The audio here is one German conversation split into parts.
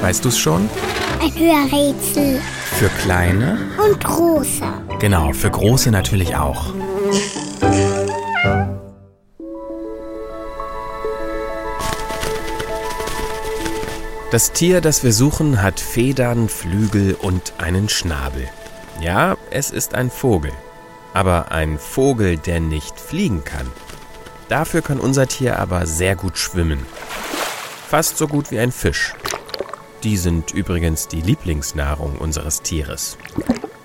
Weißt du es schon? Ein Hörrätsel. Für kleine? Und große. Genau, für große natürlich auch. Das Tier, das wir suchen, hat Federn, Flügel und einen Schnabel. Ja, es ist ein Vogel. Aber ein Vogel, der nicht fliegen kann. Dafür kann unser Tier aber sehr gut schwimmen. Fast so gut wie ein Fisch. Die sind übrigens die Lieblingsnahrung unseres Tieres.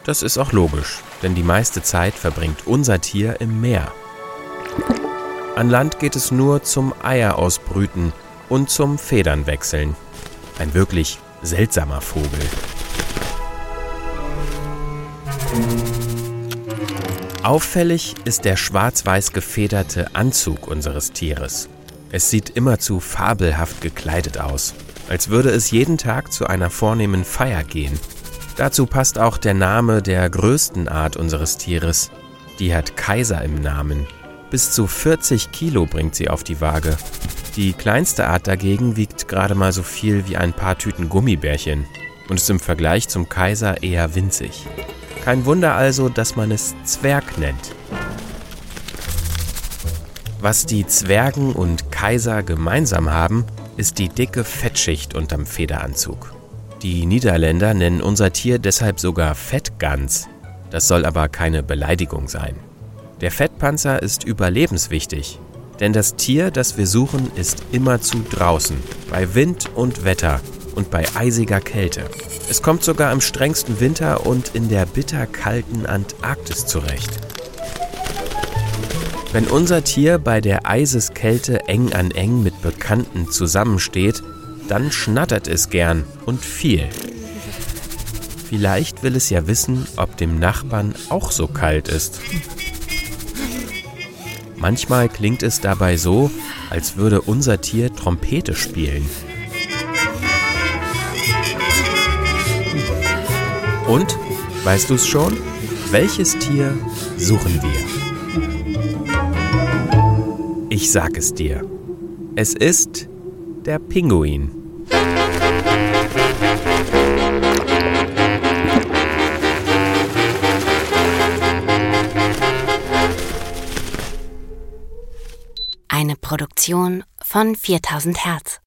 Das ist auch logisch, denn die meiste Zeit verbringt unser Tier im Meer. An Land geht es nur zum Eier ausbrüten und zum Federn wechseln. Ein wirklich seltsamer Vogel. Auffällig ist der schwarz-weiß gefederte Anzug unseres Tieres. Es sieht immerzu fabelhaft gekleidet aus, als würde es jeden Tag zu einer vornehmen Feier gehen. Dazu passt auch der Name der größten Art unseres Tieres. Die hat Kaiser im Namen. Bis zu 40 Kilo bringt sie auf die Waage. Die kleinste Art dagegen wiegt gerade mal so viel wie ein paar Tüten Gummibärchen und ist im Vergleich zum Kaiser eher winzig. Kein Wunder also, dass man es Zwerg nennt. Was die Zwergen und Kaiser gemeinsam haben, ist die dicke Fettschicht unterm Federanzug. Die Niederländer nennen unser Tier deshalb sogar Fettgans. Das soll aber keine Beleidigung sein. Der Fettpanzer ist überlebenswichtig denn das Tier, das wir suchen, ist immerzu draußen, bei Wind und Wetter und bei eisiger Kälte. Es kommt sogar im strengsten Winter und in der bitterkalten Antarktis zurecht. Wenn unser Tier bei der Eiseskälte eng an eng mit Bekannten zusammensteht, dann schnattert es gern und viel. Vielleicht will es ja wissen, ob dem Nachbarn auch so kalt ist. Manchmal klingt es dabei so, als würde unser Tier Trompete spielen. Und, weißt du es schon? Welches Tier suchen wir? Ich sag es dir. Es ist der Pinguin. Eine Produktion von 4000 Hertz.